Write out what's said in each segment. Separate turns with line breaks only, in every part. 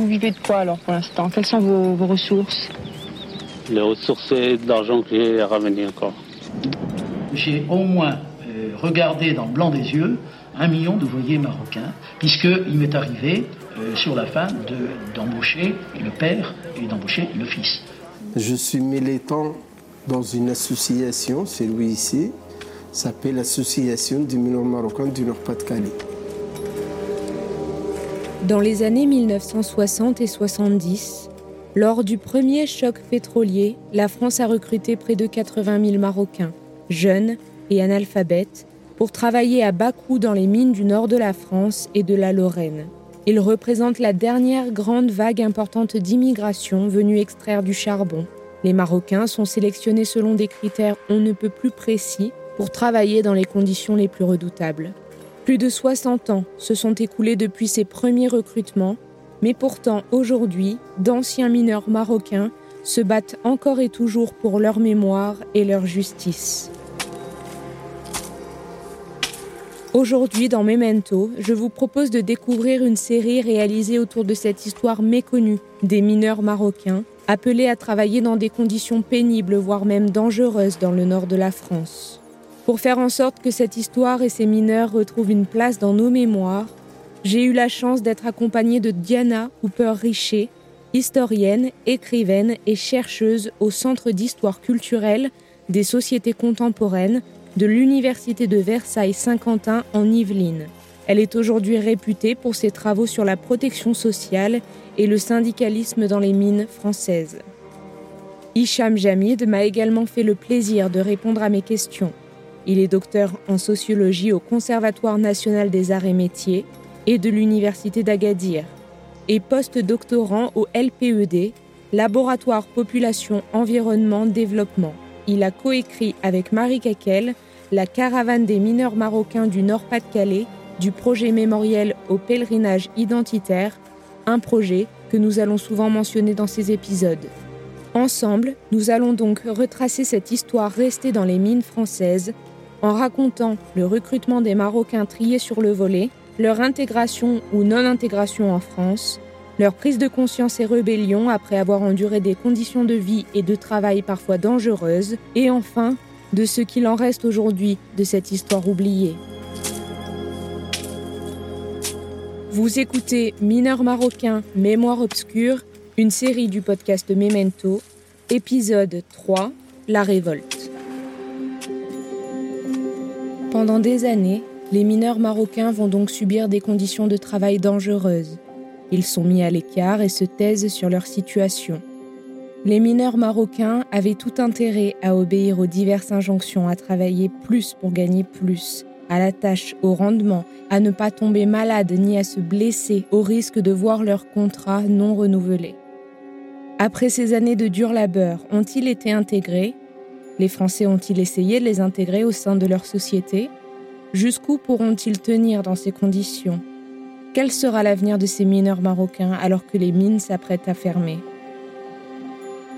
Vous vivez de quoi alors pour l'instant? Quelles sont vos, vos ressources?
Les ressources, c'est de l'argent qui est ramené encore.
J'ai au moins euh, regardé dans le blanc des yeux un million d'ouvriers marocains, puisqu'il m'est arrivé, euh, sur la fin, de- d'embaucher le père et d'embaucher le fils.
Je suis militant dans une association, c'est lui ici, s'appelle l'Association des mineurs marocains du Nord-Pas-de-Calais.
Dans les années 1960 et 70, lors du premier choc pétrolier, la France a recruté près de 80 000 Marocains, jeunes et analphabètes, pour travailler à bas coût dans les mines du nord de la France et de la Lorraine. Ils représentent la dernière grande vague importante d'immigration venue extraire du charbon. Les Marocains sont sélectionnés selon des critères on ne peut plus précis pour travailler dans les conditions les plus redoutables. Plus de 60 ans se sont écoulés depuis ces premiers recrutements, mais pourtant aujourd'hui, d'anciens mineurs marocains se battent encore et toujours pour leur mémoire et leur justice. Aujourd'hui, dans Memento, je vous propose de découvrir une série réalisée autour de cette histoire méconnue des mineurs marocains, appelés à travailler dans des conditions pénibles, voire même dangereuses dans le nord de la France. Pour faire en sorte que cette histoire et ces mineurs retrouvent une place dans nos mémoires, j'ai eu la chance d'être accompagnée de Diana Hooper-Richer, historienne, écrivaine et chercheuse au Centre d'histoire culturelle des sociétés contemporaines de l'Université de Versailles-Saint-Quentin en Yvelines. Elle est aujourd'hui réputée pour ses travaux sur la protection sociale et le syndicalisme dans les mines françaises. Hicham Jamid m'a également fait le plaisir de répondre à mes questions. Il est docteur en sociologie au Conservatoire national des arts et métiers et de l'Université d'Agadir et post-doctorant au LPED, Laboratoire Population Environnement Développement. Il a coécrit avec Marie Kakel la caravane des mineurs marocains du Nord-Pas-de-Calais du projet mémoriel au pèlerinage identitaire, un projet que nous allons souvent mentionner dans ces épisodes. Ensemble, nous allons donc retracer cette histoire restée dans les mines françaises en racontant le recrutement des Marocains triés sur le volet, leur intégration ou non-intégration en France, leur prise de conscience et rébellion après avoir enduré des conditions de vie et de travail parfois dangereuses, et enfin, de ce qu'il en reste aujourd'hui de cette histoire oubliée. Vous écoutez Mineurs marocains, Mémoire obscure, une série du podcast Memento, épisode 3, La révolte. Pendant des années, les mineurs marocains vont donc subir des conditions de travail dangereuses. Ils sont mis à l'écart et se taisent sur leur situation. Les mineurs marocains avaient tout intérêt à obéir aux diverses injonctions à travailler plus pour gagner plus, à la tâche, au rendement, à ne pas tomber malade ni à se blesser au risque de voir leur contrat non renouvelé. Après ces années de dur labeur, ont-ils été intégrés? Les Français ont-ils essayé de les intégrer au sein de leur société? Jusqu'où pourront-ils tenir dans ces conditions? Quel sera l'avenir de ces mineurs marocains alors que les mines s'apprêtent à fermer?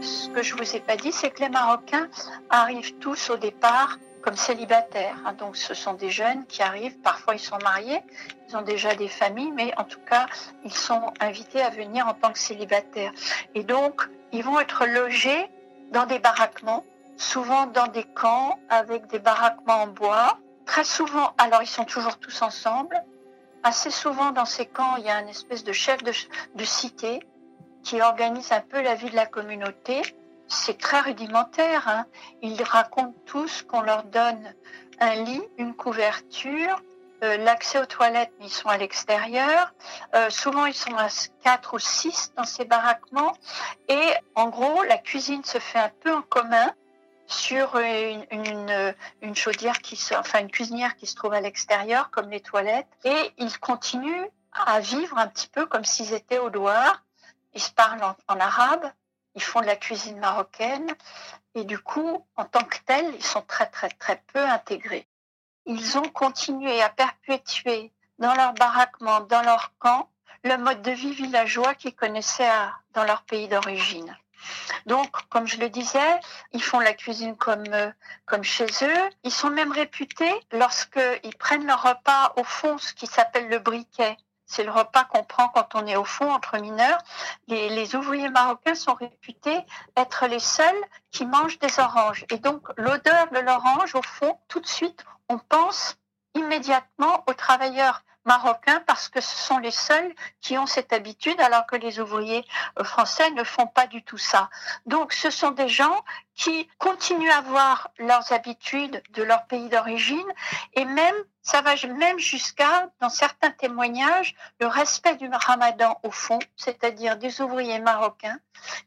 Ce que je vous ai pas dit, c'est que les Marocains arrivent tous au départ comme célibataires. Hein. Donc ce sont des jeunes qui arrivent, parfois ils sont mariés, ils ont déjà des familles, mais en tout cas ils sont invités à venir en tant que célibataires. Et donc ils vont être logés dans des baraquements, souvent dans des camps avec des baraquements en bois. Très souvent, alors ils sont toujours tous ensemble. Assez souvent dans ces camps, il y a une espèce de chef de, cité qui organise un peu la vie de la communauté c'est très rudimentaire. Hein. Ils racontent tous qu'on leur donne un lit, une couverture, euh, l'accès aux toilettes, mais ils sont à l'extérieur. Euh, souvent, ils sont à quatre ou six dans ces baraquements. Et en gros, la cuisine se fait un peu en commun sur une, chaudière qui se, enfin une cuisinière qui se trouve à l'extérieur, comme les toilettes. Et ils continuent à vivre un petit peu comme s'ils étaient au Loir. Ils se parlent en arabe ils font de la cuisine marocaine et du coup, en tant que tels, ils sont très très très peu intégrés. Ils ont continué à perpétuer dans leur baraquement, dans leur camp, le mode de vie villageois qu'ils connaissaient dans leur pays d'origine. Donc, comme je le disais, ils font la cuisine comme, euh, comme chez eux. Ils sont même réputés, lorsqu'ils prennent leur repas au fond, ce qui s'appelle le briquet, c'est le repas qu'on prend quand on est au fond entre mineurs. Les, ouvriers marocains sont réputés être les seuls qui mangent des oranges. Et donc l'odeur de l'orange, au fond, tout de suite, on pense immédiatement aux travailleurs marocains parce que ce sont les seuls qui ont cette habitude alors que les ouvriers euh, français ne font pas du tout ça. Donc ce sont des gens qui continuent à avoir leurs habitudes de leur pays d'origine et même ça va même jusqu'à, dans certains témoignages, le respect du ramadan au fond, c'est-à-dire des ouvriers marocains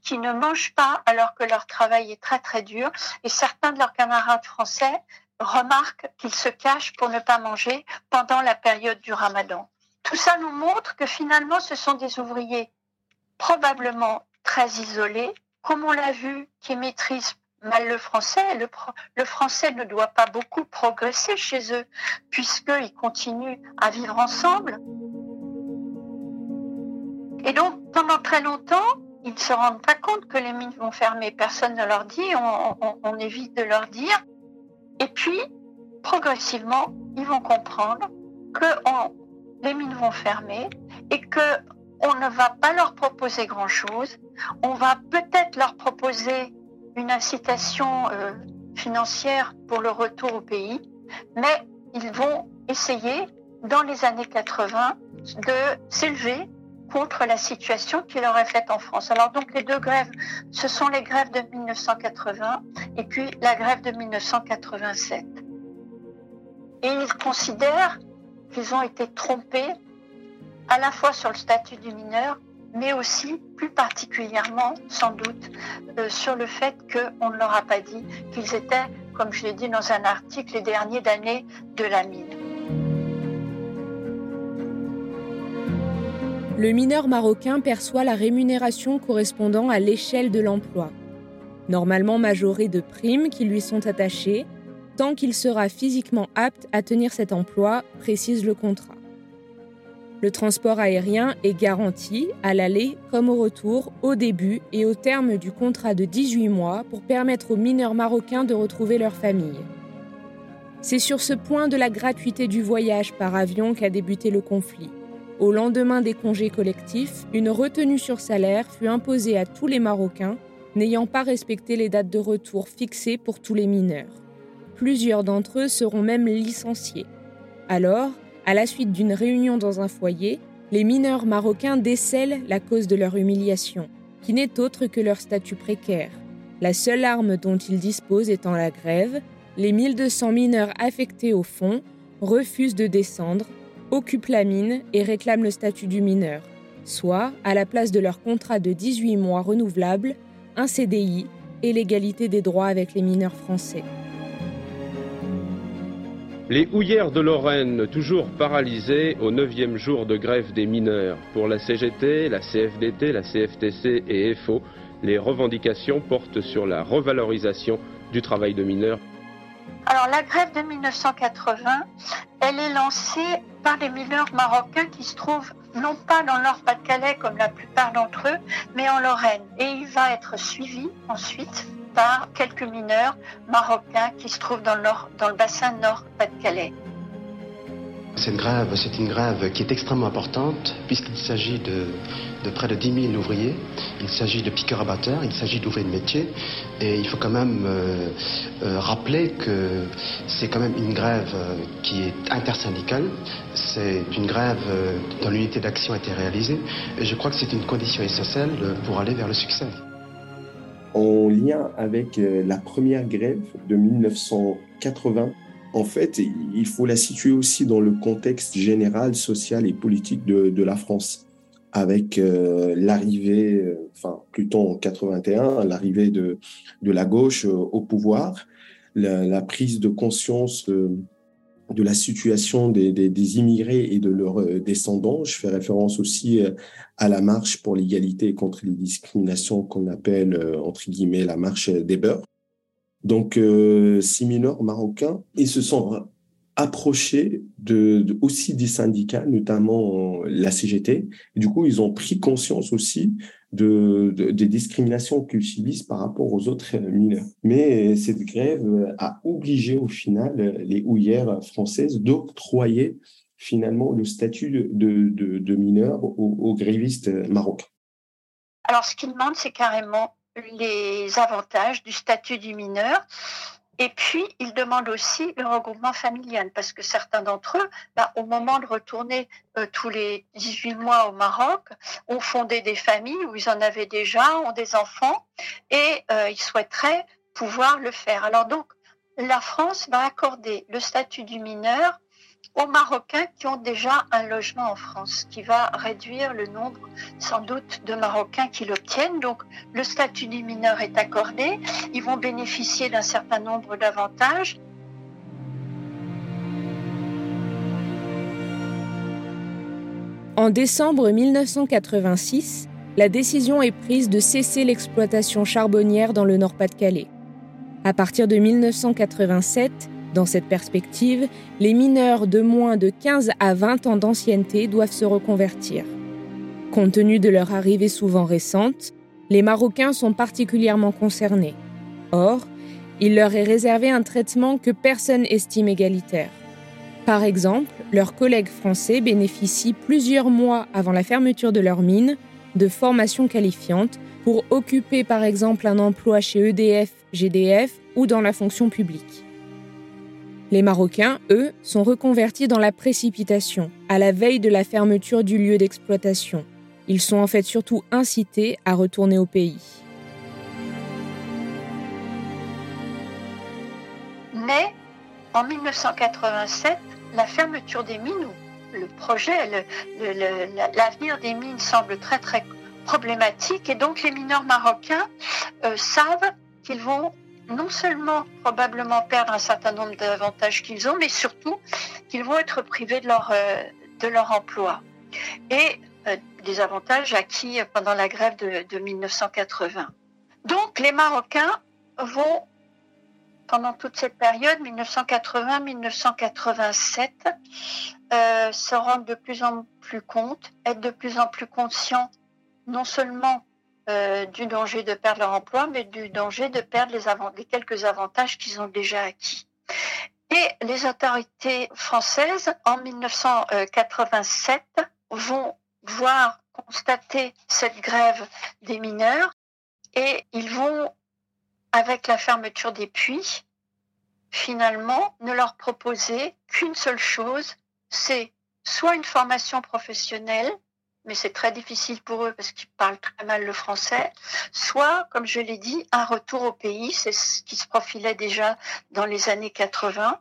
qui ne mangent pas alors que leur travail est très très dur et certains de leurs camarades français remarque qu'ils se cachent pour ne pas manger pendant la période du ramadan. Tout ça nous montre que finalement, ce sont des ouvriers probablement très isolés, comme on l'a vu, qui maîtrisent mal le français. Le, français ne doit pas beaucoup progresser chez eux, puisqu'ils continuent à vivre ensemble. Et donc, pendant très longtemps, ils ne se rendent pas compte que les mines vont fermer. Personne ne leur dit, on évite de leur dire. Et puis, progressivement, ils vont comprendre que les mines vont fermer et que on ne va pas leur proposer grand-chose. On va peut-être leur proposer une incitation euh, financière pour le retour au pays, mais ils vont essayer, dans les années 80, de s'élever contre la situation qu'il aurait faite en France. Alors donc les deux grèves, ce sont les grèves de 1980 et puis la grève de 1987. Et ils considèrent qu'ils ont été trompés à la fois sur le statut du mineur, mais aussi plus particulièrement, sans doute, euh, sur le fait qu'on ne leur a pas dit qu'ils étaient, comme je l'ai dit dans un article, les derniers d'année de la mine.
Le mineur marocain perçoit la rémunération correspondant à l'échelle de l'emploi, normalement majoré de primes qui lui sont attachées, tant qu'il sera physiquement apte à tenir cet emploi, précise le contrat. Le transport aérien est garanti à l'aller comme au retour, au début et au terme du contrat de 18 mois pour permettre aux mineurs marocains de retrouver leur famille. C'est sur ce point de la gratuité du voyage par avion qu'a débuté le conflit. Au lendemain des congés collectifs, une retenue sur salaire fut imposée à tous les Marocains n'ayant pas respecté les dates de retour fixées pour tous les mineurs. Plusieurs d'entre eux seront même licenciés. Alors, à la suite d'une réunion dans un foyer, les mineurs marocains décèlent la cause de leur humiliation, qui n'est autre que leur statut précaire. La seule arme dont ils disposent étant la grève, les 1200 mineurs affectés au fond refusent de descendre occupent la mine et réclament le statut du mineur, soit, à la place de leur contrat de 18 mois renouvelable, un CDI et l'égalité des droits avec les mineurs français.
Les houillères de Lorraine, toujours paralysées au neuvième jour de grève des mineurs. Pour la CGT, la CFDT, la CFTC et FO, les revendications portent sur la revalorisation du travail de mineurs.
Alors la grève de 1980, elle est lancée par les mineurs marocains qui se trouvent non pas dans le Nord-Pas-de-Calais comme la plupart d'entre eux, mais en Lorraine. Et il va être suivi ensuite par quelques mineurs marocains qui se trouvent dans le, dans le bassin Nord-Pas-de-Calais.
Cette grève, c'est une grève qui est extrêmement importante puisqu'il s'agit de, près de 10 000 ouvriers, il s'agit de piqueurs abatteurs, il s'agit d'ouvriers de métier. Et il faut quand même euh, euh, rappeler que c'est quand même une grève euh, qui est intersyndicale, c'est une grève dont l'unité d'action a été réalisée. Et je crois que c'est une condition essentielle pour aller vers le succès.
En lien avec la première grève de 1980, en fait, il faut la situer aussi dans le contexte général, social et politique de, la France, avec euh, l'arrivée, euh, enfin plutôt en 81, l'arrivée de, de la gauche euh, au pouvoir, la, prise de conscience de la situation des, des, immigrés et de leurs descendants. Je fais référence aussi à la marche pour l'égalité contre les discriminations qu'on appelle, entre guillemets, la marche des beurs. Donc, euh, six mineurs marocains, ils se sont approchés aussi des syndicats, notamment la CGT. du coup, ils ont pris conscience aussi de, des discriminations qu'ils subissent par rapport aux autres mineurs. Mais cette grève a obligé au final les houillères françaises d'octroyer finalement le statut de, de, mineur aux, aux grévistes marocains.
Alors, ce qu'ils demandent, c'est carrément les avantages du statut du mineur. Et puis, ils demandent aussi le regroupement familial, parce que certains d'entre eux, bah, au moment de retourner euh, tous les 18 mois au Maroc, ont fondé des familles où ils en avaient déjà, ont des enfants, et euh, ils souhaiteraient pouvoir le faire. Alors donc, la France va accorder le statut du mineur aux Marocains qui ont déjà un logement en France, qui va réduire le nombre sans doute de Marocains qui l'obtiennent. Donc le statut du mineur est accordé, ils vont bénéficier d'un certain nombre d'avantages.
En décembre 1986, la décision est prise de cesser l'exploitation charbonnière dans le Nord-Pas-de-Calais. À partir de 1987, dans cette perspective, les mineurs de moins de 15 à 20 ans d'ancienneté doivent se reconvertir. Compte tenu de leur arrivée souvent récente, les Marocains sont particulièrement concernés. Or, il leur est réservé un traitement que personne estime égalitaire. Par exemple, leurs collègues français bénéficient plusieurs mois avant la fermeture de leur mine de formations qualifiantes pour occuper par exemple un emploi chez EDF, GDF ou dans la fonction publique. Les Marocains, eux, sont reconvertis dans la précipitation, à la veille de la fermeture du lieu d'exploitation. Ils sont en fait surtout incités à retourner au pays.
Mais en 1987, la fermeture des mines, le projet, l'avenir des mines semble très très problématique et donc les mineurs marocains euh, savent qu'ils vont non seulement probablement perdre un certain nombre d'avantages qu'ils ont, mais surtout qu'ils vont être privés de leur, euh, de leur emploi. Et euh, des avantages acquis pendant la grève de, 1980. Donc les Marocains vont, pendant toute cette période, 1980-1987, euh, se rendre de plus en plus compte, être de plus en plus conscients non seulement euh, du danger de perdre leur emploi, mais du danger de perdre les, les quelques avantages qu'ils ont déjà acquis. Et les autorités françaises, en 1987, vont voir constater cette grève des mineurs et ils vont, avec la fermeture des puits, finalement ne leur proposer qu'une seule chose, c'est soit une formation professionnelle, mais c'est très difficile pour eux parce qu'ils parlent très mal le français, soit, comme je l'ai dit, un retour au pays, c'est ce qui se profilait déjà dans les années 80.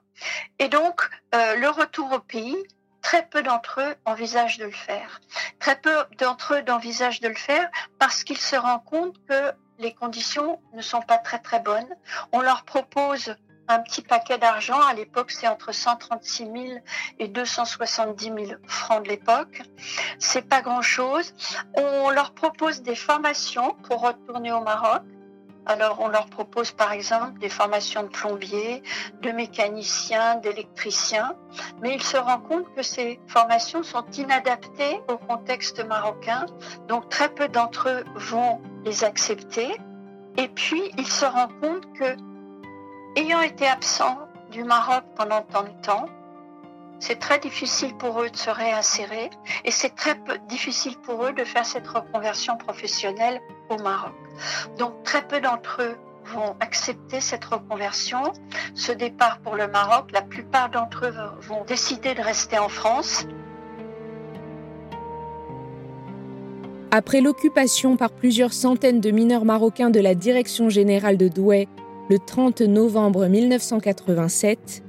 Et donc, euh, le retour au pays, très peu d'entre eux envisagent de le faire. Très peu d'entre eux envisagent de le faire parce qu'ils se rendent compte que les conditions ne sont pas très très bonnes. On leur propose un petit paquet d'argent. À l'époque, c'est entre 136 000 et 270 000 francs de l'époque. C'est pas grand chose. On leur propose des formations pour retourner au Maroc. Alors on leur propose par exemple des formations de plombiers, de mécaniciens, d'électriciens, mais ils se rendent compte que ces formations sont inadaptées au contexte marocain, donc très peu d'entre eux vont les accepter. Et puis ils se rendent compte que, ayant été absents du Maroc pendant tant de temps, c'est très difficile pour eux de se réinsérer et c'est très difficile pour eux de faire cette reconversion professionnelle au Maroc. Donc très peu d'entre eux vont accepter cette reconversion, ce départ pour le Maroc. La plupart d'entre eux vont décider de rester en France.
Après l'occupation par plusieurs centaines de mineurs marocains de la Direction générale de Douai le 30 novembre 1987,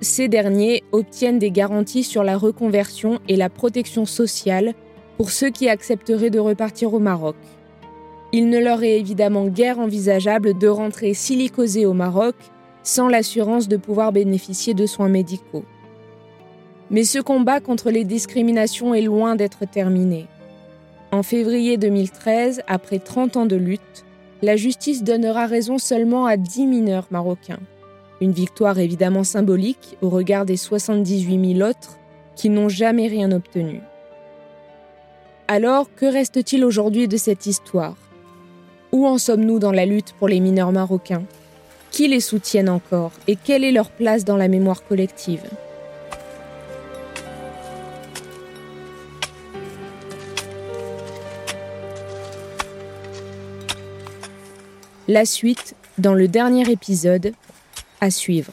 ces derniers obtiennent des garanties sur la reconversion et la protection sociale pour ceux qui accepteraient de repartir au Maroc. Il ne leur est évidemment guère envisageable de rentrer silicosés au Maroc sans l'assurance de pouvoir bénéficier de soins médicaux. Mais ce combat contre les discriminations est loin d'être terminé. En février 2013, après 30 ans de lutte, la justice donnera raison seulement à 10 mineurs marocains. Une victoire évidemment symbolique au regard des 78 000 autres qui n'ont jamais rien obtenu. Alors, que reste-t-il aujourd'hui de cette histoire? Où en sommes-nous dans la lutte pour les mineurs marocains? Qui les soutiennent encore? Et quelle est leur place dans la mémoire collective? La suite dans le dernier épisode à suivre.